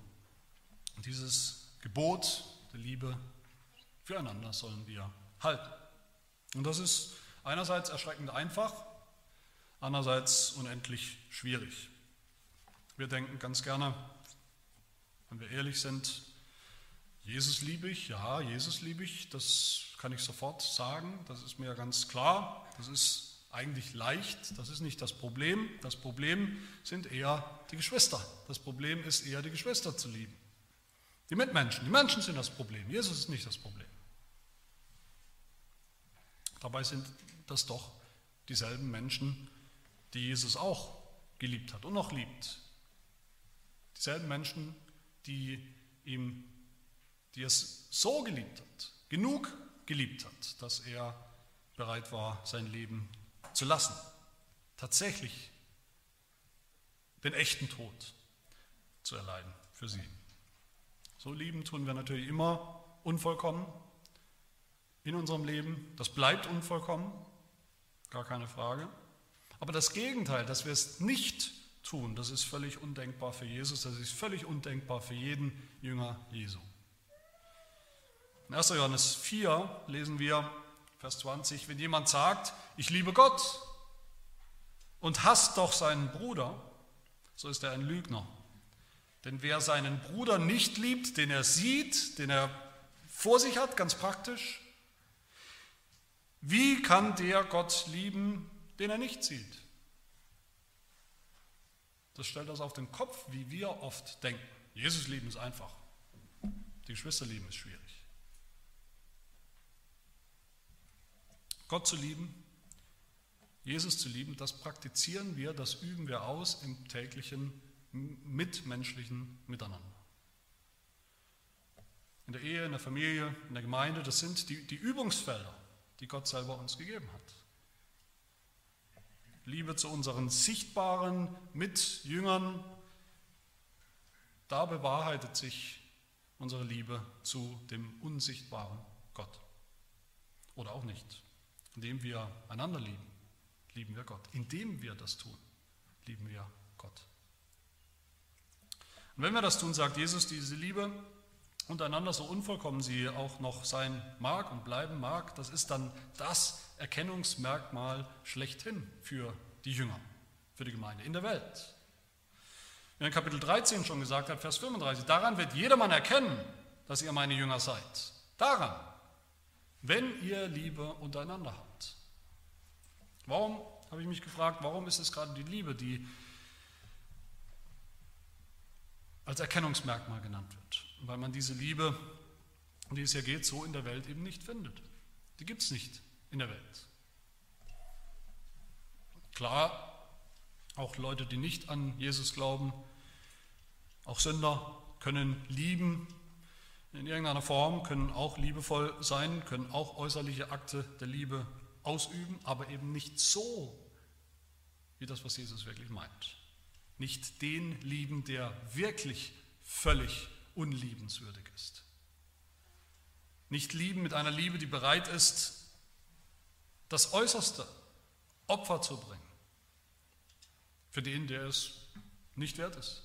Und dieses Gebot der Liebe füreinander sollen wir halten. Und das ist Einerseits erschreckend einfach, andererseits unendlich schwierig. Wir denken ganz gerne, wenn wir ehrlich sind, Jesus liebe ich, ja, Jesus liebe ich, das kann ich sofort sagen, das ist mir ganz klar, das ist eigentlich leicht, das ist nicht das Problem. Das Problem sind eher die Geschwister. Das Problem ist eher die Geschwister zu lieben. Die Mitmenschen, die Menschen sind das Problem, Jesus ist nicht das Problem. Dabei sind das doch dieselben Menschen, die Jesus auch geliebt hat und noch liebt. Dieselben Menschen, die ihm, die es so geliebt hat, genug geliebt hat, dass er bereit war, sein Leben zu lassen. Tatsächlich den echten Tod zu erleiden für sie. So lieben tun wir natürlich immer unvollkommen in unserem Leben. Das bleibt unvollkommen gar keine Frage. Aber das Gegenteil, dass wir es nicht tun, das ist völlig undenkbar für Jesus, das ist völlig undenkbar für jeden Jünger Jesu. In 1. Johannes 4 lesen wir, Vers 20, wenn jemand sagt, ich liebe Gott und hasst doch seinen Bruder, so ist er ein Lügner. Denn wer seinen Bruder nicht liebt, den er sieht, den er vor sich hat, ganz praktisch, wie kann der Gott lieben, den er nicht sieht? Das stellt das auf den Kopf, wie wir oft denken. Jesus lieben ist einfach. Die Geschwister lieben ist schwierig. Gott zu lieben, Jesus zu lieben, das praktizieren wir, das üben wir aus im täglichen mitmenschlichen Miteinander. In der Ehe, in der Familie, in der Gemeinde, das sind die, die Übungsfelder die Gott selber uns gegeben hat. Liebe zu unseren sichtbaren Mitjüngern, da bewahrheitet sich unsere Liebe zu dem unsichtbaren Gott. Oder auch nicht. Indem wir einander lieben, lieben wir Gott. Indem wir das tun, lieben wir Gott. Und wenn wir das tun, sagt Jesus, diese Liebe, untereinander, so unvollkommen sie auch noch sein mag und bleiben mag, das ist dann das Erkennungsmerkmal schlechthin für die Jünger, für die Gemeinde in der Welt. Wie in Kapitel 13 schon gesagt hat, Vers 35, daran wird jedermann erkennen, dass ihr meine Jünger seid. Daran, wenn ihr Liebe untereinander habt. Warum, habe ich mich gefragt, warum ist es gerade die Liebe, die als Erkennungsmerkmal genannt wird? Weil man diese Liebe, um die es hier geht, so in der Welt eben nicht findet. Die gibt es nicht in der Welt. Klar, auch Leute, die nicht an Jesus glauben, auch Sünder können lieben in irgendeiner Form, können auch liebevoll sein, können auch äußerliche Akte der Liebe ausüben, aber eben nicht so, wie das, was Jesus wirklich meint. Nicht den lieben, der wirklich völlig unliebenswürdig ist. Nicht lieben mit einer Liebe, die bereit ist, das äußerste Opfer zu bringen für den, der es nicht wert ist.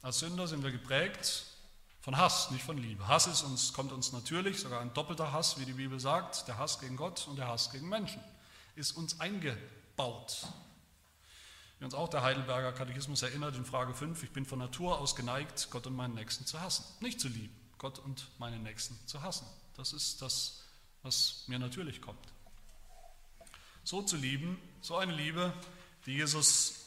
Als Sünder sind wir geprägt von Hass, nicht von Liebe. Hass ist uns, kommt uns natürlich, sogar ein doppelter Hass, wie die Bibel sagt, der Hass gegen Gott und der Hass gegen Menschen, ist uns eingebaut. Wie uns auch der Heidelberger Katechismus erinnert in Frage 5, ich bin von Natur aus geneigt, Gott und meinen Nächsten zu hassen. Nicht zu lieben, Gott und meinen Nächsten zu hassen. Das ist das, was mir natürlich kommt. So zu lieben, so eine Liebe, die Jesus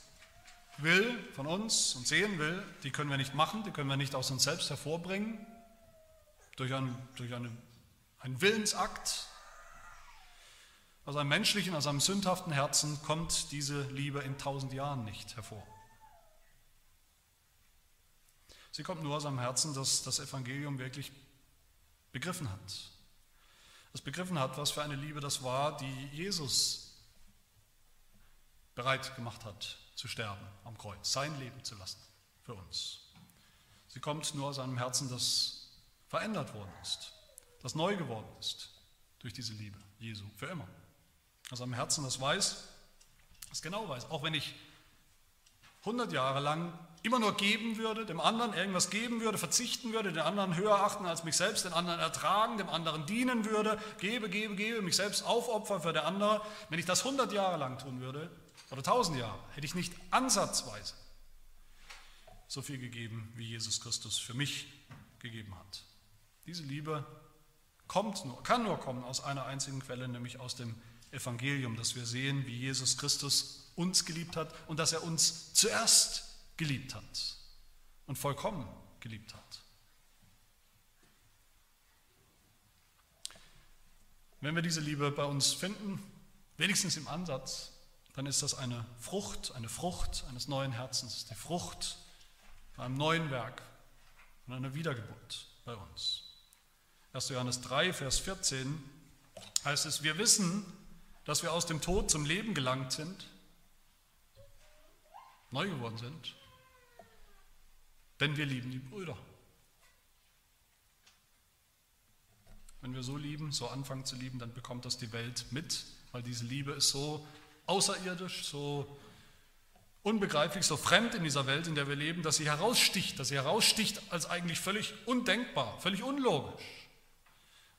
will von uns und sehen will, die können wir nicht machen, die können wir nicht aus uns selbst hervorbringen, durch, ein, durch eine, einen Willensakt. Aus einem menschlichen, aus einem sündhaften Herzen kommt diese Liebe in tausend Jahren nicht hervor. Sie kommt nur aus einem Herzen, das das Evangelium wirklich begriffen hat. Das begriffen hat, was für eine Liebe das war, die Jesus bereit gemacht hat zu sterben am Kreuz, sein Leben zu lassen für uns. Sie kommt nur aus einem Herzen, das verändert worden ist, das neu geworden ist durch diese Liebe Jesu für immer. Aus einem Herzen, das weiß, das genau weiß, auch wenn ich 100 Jahre lang immer nur geben würde, dem anderen irgendwas geben würde, verzichten würde, den anderen höher achten als mich selbst, den anderen ertragen, dem anderen dienen würde, gebe, gebe, gebe, mich selbst aufopfern für der andere, wenn ich das 100 Jahre lang tun würde, oder tausend Jahre hätte ich nicht ansatzweise so viel gegeben, wie Jesus Christus für mich gegeben hat. Diese Liebe kommt nur, kann nur kommen aus einer einzigen Quelle, nämlich aus dem Evangelium, dass wir sehen, wie Jesus Christus uns geliebt hat und dass er uns zuerst geliebt hat und vollkommen geliebt hat. Wenn wir diese Liebe bei uns finden, wenigstens im Ansatz, dann ist das eine Frucht, eine Frucht eines neuen Herzens, die Frucht von einem neuen Werk, von einer Wiedergeburt bei uns. 1. Johannes 3, Vers 14 heißt es, wir wissen, dass wir aus dem Tod zum Leben gelangt sind, neu geworden sind, denn wir lieben die Brüder. Wenn wir so lieben, so anfangen zu lieben, dann bekommt das die Welt mit, weil diese Liebe ist so außerirdisch, so unbegreiflich, so fremd in dieser Welt, in der wir leben, dass sie heraussticht, dass sie heraussticht als eigentlich völlig undenkbar, völlig unlogisch.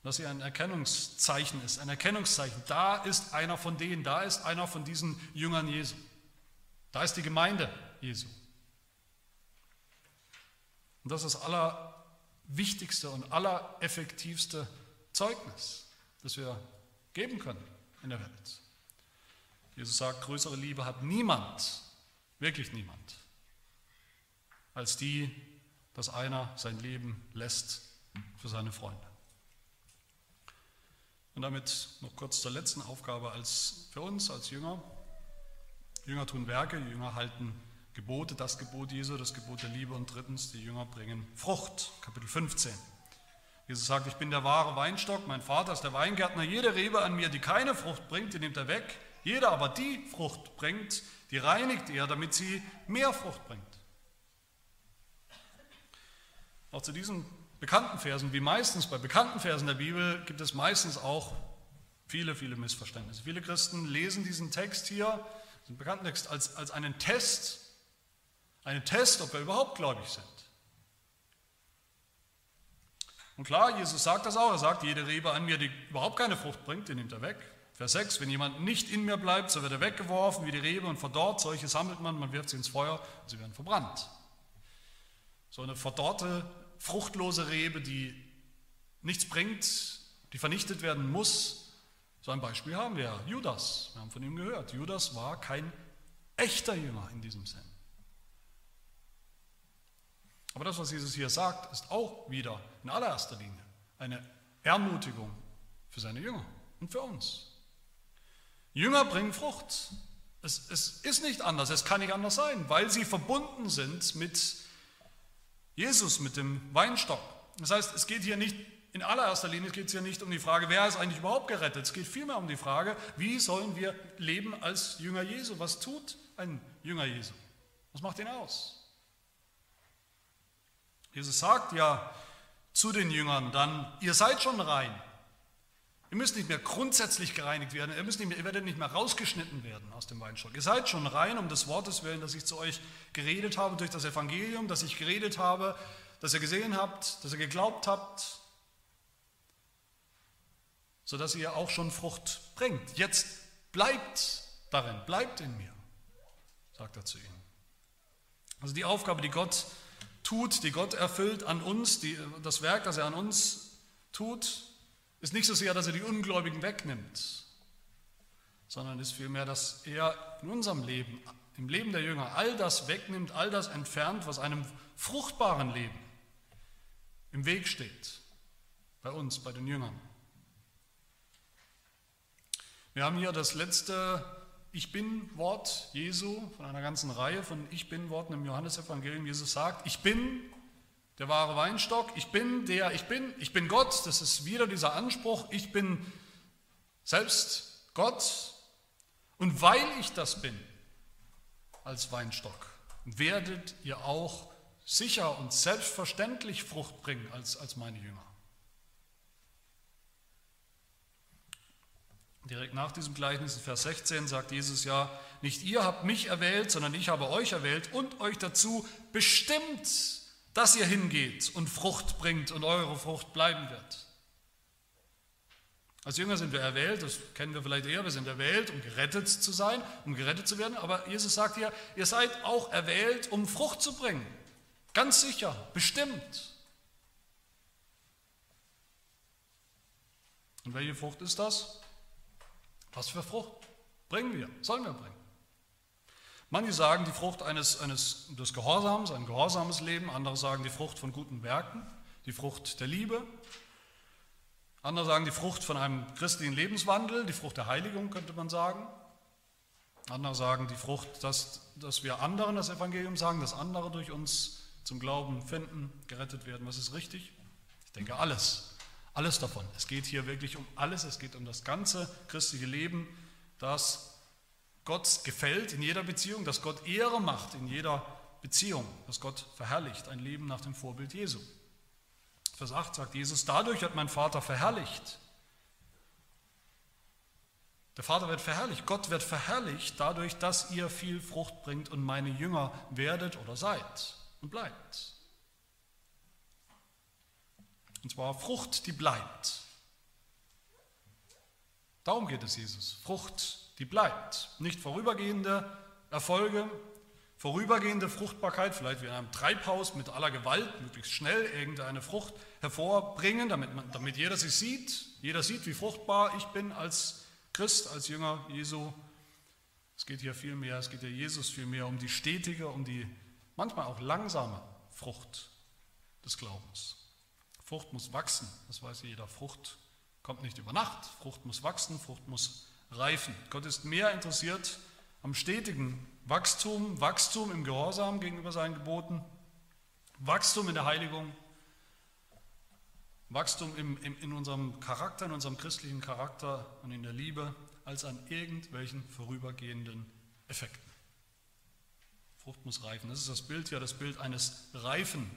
Dass sie ein Erkennungszeichen ist, ein Erkennungszeichen. Da ist einer von denen, da ist einer von diesen Jüngern Jesu. Da ist die Gemeinde Jesu. Und das ist das allerwichtigste und allereffektivste Zeugnis, das wir geben können in der Welt. Jesus sagt, größere Liebe hat niemand, wirklich niemand, als die, dass einer sein Leben lässt für seine Freunde. Und damit noch kurz zur letzten Aufgabe als für uns als Jünger. Jünger tun Werke, Jünger halten Gebote, das Gebot Jesu, das Gebot der Liebe und drittens, die Jünger bringen Frucht, Kapitel 15. Jesus sagt, ich bin der wahre Weinstock, mein Vater ist der Weingärtner, jede Rebe an mir, die keine Frucht bringt, die nimmt er weg jeder aber die Frucht bringt, die reinigt er, damit sie mehr Frucht bringt. Auch zu diesen bekannten Versen, wie meistens bei bekannten Versen der Bibel, gibt es meistens auch viele, viele Missverständnisse. Viele Christen lesen diesen Text hier, diesen bekannten Text, als, als einen Test, einen Test, ob wir überhaupt gläubig sind. Und klar, Jesus sagt das auch. Er sagt, jede Rebe an mir, die überhaupt keine Frucht bringt, die nimmt er weg. Vers 6, wenn jemand nicht in mir bleibt, so wird er weggeworfen wie die Rebe und verdorrt. Solche sammelt man, man wirft sie ins Feuer und sie werden verbrannt. So eine verdorrte, fruchtlose Rebe, die nichts bringt, die vernichtet werden muss. So ein Beispiel haben wir, Judas. Wir haben von ihm gehört. Judas war kein echter Jünger in diesem Sinn. Aber das, was Jesus hier sagt, ist auch wieder in allererster Linie eine Ermutigung für seine Jünger und für uns. Jünger bringen Frucht. Es, es, ist nicht anders, es kann nicht anders sein, weil sie verbunden sind mit Jesus, mit dem Weinstock. Das heißt, es geht hier nicht in allererster Linie, es geht hier nicht um die Frage, wer ist eigentlich überhaupt gerettet. Es geht vielmehr um die Frage, wie sollen wir leben als Jünger Jesu? Was tut ein Jünger Jesu? Was macht ihn aus? Jesus sagt ja zu den Jüngern dann, ihr seid schon rein. Ihr müsst nicht mehr grundsätzlich gereinigt werden, ihr, müsst nicht mehr, ihr werdet nicht mehr rausgeschnitten werden aus dem Weinstock. Ihr seid schon rein um des Wortes willen, dass ich zu euch geredet habe durch das Evangelium, dass ich geredet habe, dass ihr gesehen habt, dass ihr geglaubt habt, sodass ihr auch schon Frucht bringt. Jetzt bleibt darin, bleibt in mir, sagt er zu ihnen. Also die Aufgabe, die Gott tut, die Gott erfüllt an uns, die, das Werk, das er an uns tut, ist nicht so sehr, dass er die Ungläubigen wegnimmt, sondern ist vielmehr, dass er in unserem Leben, im Leben der Jünger, all das wegnimmt, all das entfernt, was einem fruchtbaren Leben im Weg steht. Bei uns, bei den Jüngern. Wir haben hier das letzte Ich bin-Wort Jesu von einer ganzen Reihe von Ich bin-Worten im Johannesevangelium. Jesus sagt, ich bin der wahre Weinstock, ich bin der, ich bin, ich bin Gott, das ist wieder dieser Anspruch, ich bin selbst Gott. Und weil ich das bin als Weinstock, werdet ihr auch sicher und selbstverständlich Frucht bringen als, als meine Jünger. Direkt nach diesem Gleichnis in Vers 16 sagt Jesus ja, nicht ihr habt mich erwählt, sondern ich habe euch erwählt und euch dazu bestimmt, dass ihr hingeht und Frucht bringt und eure Frucht bleiben wird. Als Jünger sind wir erwählt, das kennen wir vielleicht eher, wir sind erwählt, um gerettet zu sein, um gerettet zu werden, aber Jesus sagt hier, ihr seid auch erwählt, um Frucht zu bringen. Ganz sicher, bestimmt. Und welche Frucht ist das? Was für Frucht bringen wir, sollen wir bringen? Manche sagen die Frucht eines, eines, des Gehorsams, ein gehorsames Leben, andere sagen die Frucht von guten Werken, die Frucht der Liebe. Andere sagen die Frucht von einem christlichen Lebenswandel, die Frucht der Heiligung könnte man sagen. Andere sagen die Frucht, dass, dass wir anderen das Evangelium sagen, dass andere durch uns zum Glauben finden, gerettet werden. Was ist richtig? Ich denke alles. Alles davon. Es geht hier wirklich um alles. Es geht um das ganze christliche Leben, das Gott gefällt in jeder Beziehung, dass Gott Ehre macht in jeder Beziehung, dass Gott verherrlicht, ein Leben nach dem Vorbild Jesu. Vers 8 sagt Jesus, dadurch hat mein Vater verherrlicht. Der Vater wird verherrlicht, Gott wird verherrlicht dadurch, dass ihr viel Frucht bringt und meine Jünger werdet oder seid und bleibt. Und zwar Frucht, die bleibt. Darum geht es Jesus. Frucht, die bleibt. Nicht vorübergehende Erfolge, vorübergehende Fruchtbarkeit, vielleicht wie in einem Treibhaus mit aller Gewalt, möglichst schnell irgendeine Frucht hervorbringen, damit, man, damit jeder sie sieht. Jeder sieht, wie fruchtbar ich bin als Christ, als Jünger Jesu. Es geht hier viel mehr, es geht ja Jesus viel mehr um die stetige, um die manchmal auch langsame Frucht des Glaubens. Frucht muss wachsen, das weiß jeder. Frucht kommt nicht über Nacht. Frucht muss wachsen, Frucht muss reifen. Gott ist mehr interessiert am stetigen Wachstum, Wachstum im Gehorsam gegenüber seinen Geboten, Wachstum in der Heiligung, Wachstum im, im, in unserem Charakter, in unserem christlichen Charakter und in der Liebe, als an irgendwelchen vorübergehenden Effekten. Frucht muss reifen. Das ist das Bild, ja, das Bild eines reifen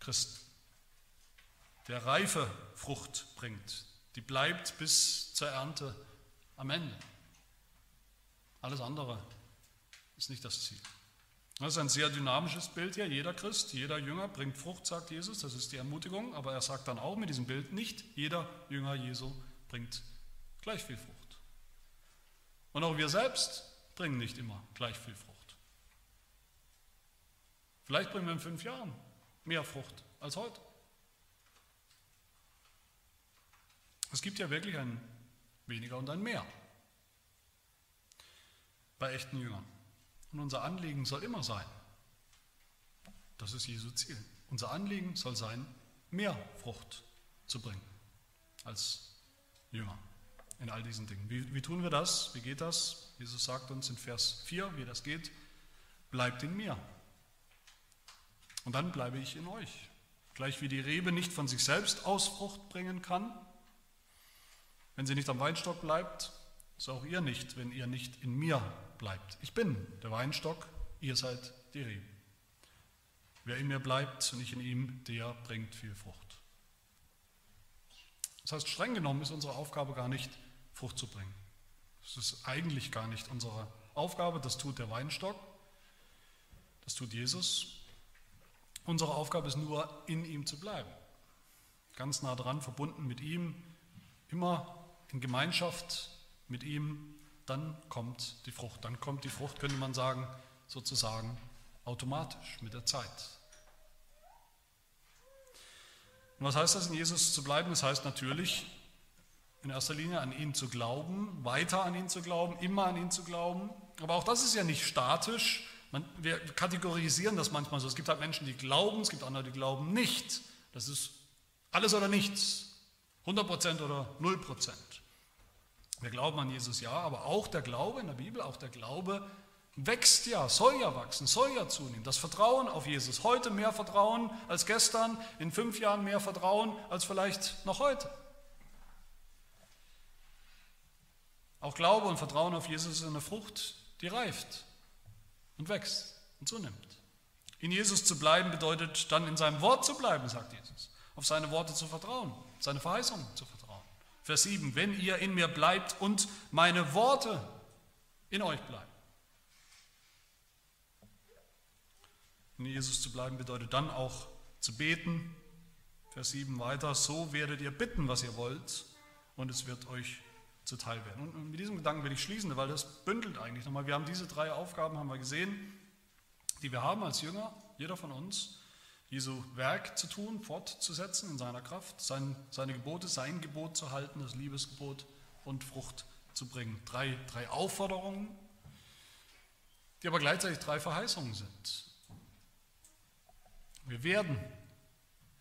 Christen, der reife Frucht bringt, die bleibt bis zur Ernte am Ende. Alles andere ist nicht das Ziel. Das ist ein sehr dynamisches Bild hier. Jeder Christ, jeder Jünger bringt Frucht, sagt Jesus. Das ist die Ermutigung. Aber er sagt dann auch mit diesem Bild, nicht jeder Jünger Jesu bringt gleich viel Frucht. Und auch wir selbst bringen nicht immer gleich viel Frucht. Vielleicht bringen wir in fünf Jahren mehr Frucht als heute. Es gibt ja wirklich ein weniger und ein mehr bei echten Jüngern. Und unser Anliegen soll immer sein, das ist Jesu Ziel, unser Anliegen soll sein, mehr Frucht zu bringen als Jünger in all diesen Dingen. Wie, wie tun wir das? Wie geht das? Jesus sagt uns in Vers 4, wie das geht. Bleibt in mir. Und dann bleibe ich in euch. Gleich wie die Rebe nicht von sich selbst aus Frucht bringen kann, wenn sie nicht am Weinstock bleibt, so auch ihr nicht, wenn ihr nicht in mir bleibt. Ich bin der Weinstock, ihr seid die Reben. Wer in mir bleibt und ich in ihm, der bringt viel Frucht. Das heißt, streng genommen ist unsere Aufgabe gar nicht, Frucht zu bringen. Das ist eigentlich gar nicht unsere Aufgabe, das tut der Weinstock, das tut Jesus. Unsere Aufgabe ist nur, in ihm zu bleiben. Ganz nah dran, verbunden mit ihm, immer in Gemeinschaft mit ihm, dann kommt die Frucht. Dann kommt die Frucht, könnte man sagen, sozusagen automatisch mit der Zeit. Und was heißt das, in Jesus zu bleiben? Das heißt natürlich in erster Linie an ihn zu glauben, weiter an ihn zu glauben, immer an ihn zu glauben. Aber auch das ist ja nicht statisch. Man, wir kategorisieren das manchmal so. Es gibt halt Menschen, die glauben, es gibt andere, die glauben nicht. Das ist alles oder nichts. 100% oder 0%. Wir glauben an Jesus ja, aber auch der Glaube in der Bibel, auch der Glaube wächst ja, soll ja wachsen, soll ja zunehmen. Das Vertrauen auf Jesus, heute mehr Vertrauen als gestern, in fünf Jahren mehr Vertrauen als vielleicht noch heute. Auch Glaube und Vertrauen auf Jesus ist eine Frucht, die reift und wächst und zunimmt. In Jesus zu bleiben bedeutet dann in seinem Wort zu bleiben, sagt Jesus. Auf seine Worte zu vertrauen, seine Verheißungen zu vertrauen. Vers 7, wenn ihr in mir bleibt und meine Worte in euch bleiben. In Jesus zu bleiben bedeutet dann auch zu beten. Vers 7 weiter, so werdet ihr bitten, was ihr wollt, und es wird euch zuteil werden. Und mit diesem Gedanken will ich schließen, weil das bündelt eigentlich nochmal. Wir haben diese drei Aufgaben, haben wir gesehen, die wir haben als Jünger, jeder von uns. Jesu Werk zu tun, fortzusetzen in seiner Kraft, sein, seine Gebote, sein Gebot zu halten, das Liebesgebot und Frucht zu bringen. Drei, drei Aufforderungen, die aber gleichzeitig drei Verheißungen sind. Wir werden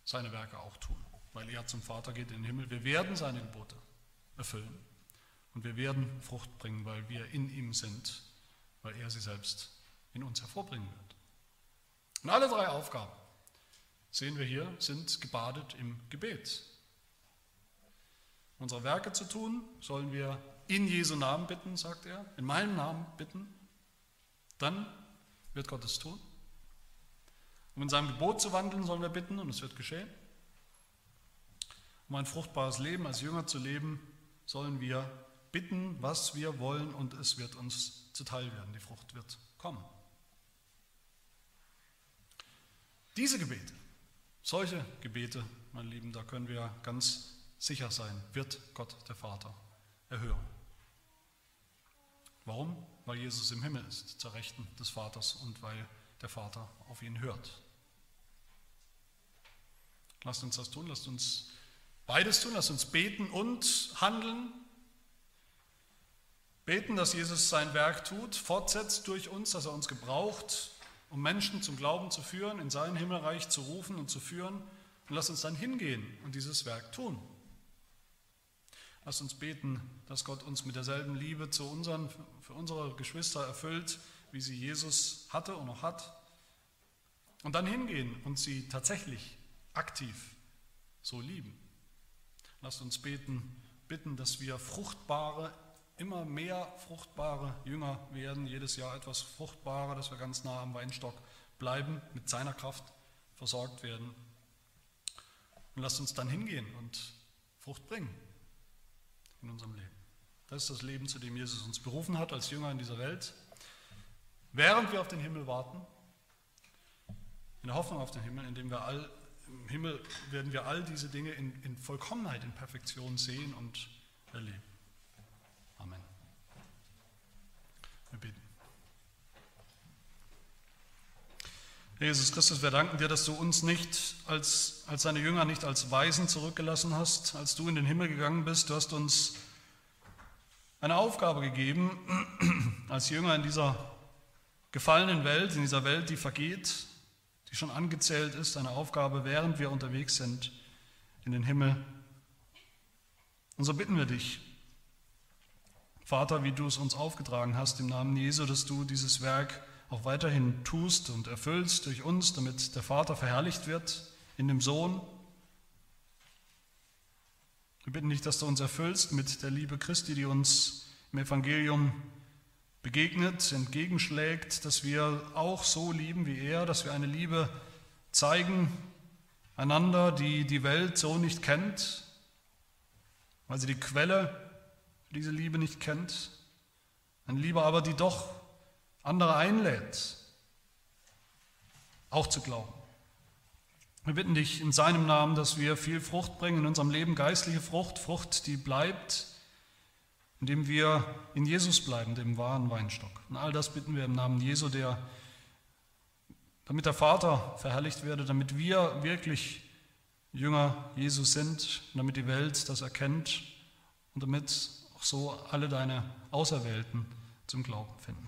seine Werke auch tun, weil er zum Vater geht in den Himmel. Wir werden seine Gebote erfüllen und wir werden Frucht bringen, weil wir in ihm sind, weil er sie selbst in uns hervorbringen wird. Und alle drei Aufgaben sehen wir hier, sind gebadet im Gebet. Unsere Werke zu tun, sollen wir in Jesu Namen bitten, sagt er, in meinem Namen bitten. Dann wird Gott es tun. Um in seinem Gebot zu wandeln, sollen wir bitten und es wird geschehen. Um ein fruchtbares Leben als Jünger zu leben, sollen wir bitten, was wir wollen und es wird uns zuteil werden. Die Frucht wird kommen. Diese Gebete solche Gebete, meine Lieben, da können wir ganz sicher sein, wird Gott der Vater erhören. Warum? Weil Jesus im Himmel ist, zur Rechten des Vaters und weil der Vater auf ihn hört. Lasst uns das tun, lasst uns beides tun, lasst uns beten und handeln. Beten, dass Jesus sein Werk tut, fortsetzt durch uns, dass er uns gebraucht, um Menschen zum Glauben zu führen, in sein Himmelreich zu rufen und zu führen. Und lass uns dann hingehen und dieses Werk tun. Lass uns beten, dass Gott uns mit derselben Liebe zu unseren, für unsere Geschwister erfüllt, wie sie Jesus hatte und noch hat. Und dann hingehen und sie tatsächlich aktiv so lieben. Lasst uns beten, bitten, dass wir fruchtbare immer mehr fruchtbare Jünger werden, jedes Jahr etwas fruchtbarer, dass wir ganz nah am Weinstock bleiben, mit seiner Kraft versorgt werden. Und lasst uns dann hingehen und Frucht bringen in unserem Leben. Das ist das Leben, zu dem Jesus uns berufen hat als Jünger in dieser Welt. Während wir auf den Himmel warten, eine Hoffnung auf den Himmel, in dem wir all, im Himmel werden wir all diese Dinge in, in Vollkommenheit, in Perfektion sehen und erleben. Amen. Wir beten. Jesus Christus, wir danken dir, dass du uns nicht als, als deine Jünger, nicht als Weisen zurückgelassen hast, als du in den Himmel gegangen bist. Du hast uns eine Aufgabe gegeben, (clears throat) als Jünger in dieser gefallenen Welt, in dieser Welt, die vergeht, die schon angezählt ist, eine Aufgabe, während wir unterwegs sind in den Himmel. Und so bitten wir dich, Vater, wie du es uns aufgetragen hast, im Namen Jesu, dass du dieses Werk auch weiterhin tust und erfüllst durch uns, damit der Vater verherrlicht wird in dem Sohn. Wir bitten dich, dass du uns erfüllst mit der Liebe Christi, die uns im Evangelium begegnet, entgegenschlägt, dass wir auch so lieben wie er, dass wir eine Liebe zeigen einander, die die Welt so nicht kennt, weil sie die Quelle diese Liebe nicht kennt. Eine Liebe aber, die doch andere einlädt, auch zu glauben. Wir bitten dich in seinem Namen, dass wir viel Frucht bringen in unserem Leben, geistliche Frucht, Frucht, die bleibt, indem wir in Jesus bleiben, dem wahren Weinstock. Und all das bitten wir im Namen Jesu, der, damit der Vater verherrlicht werde, damit wir wirklich Jünger Jesus sind, damit die Welt das erkennt und damit so alle deine Auserwählten zum Glauben finden.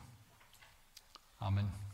Amen.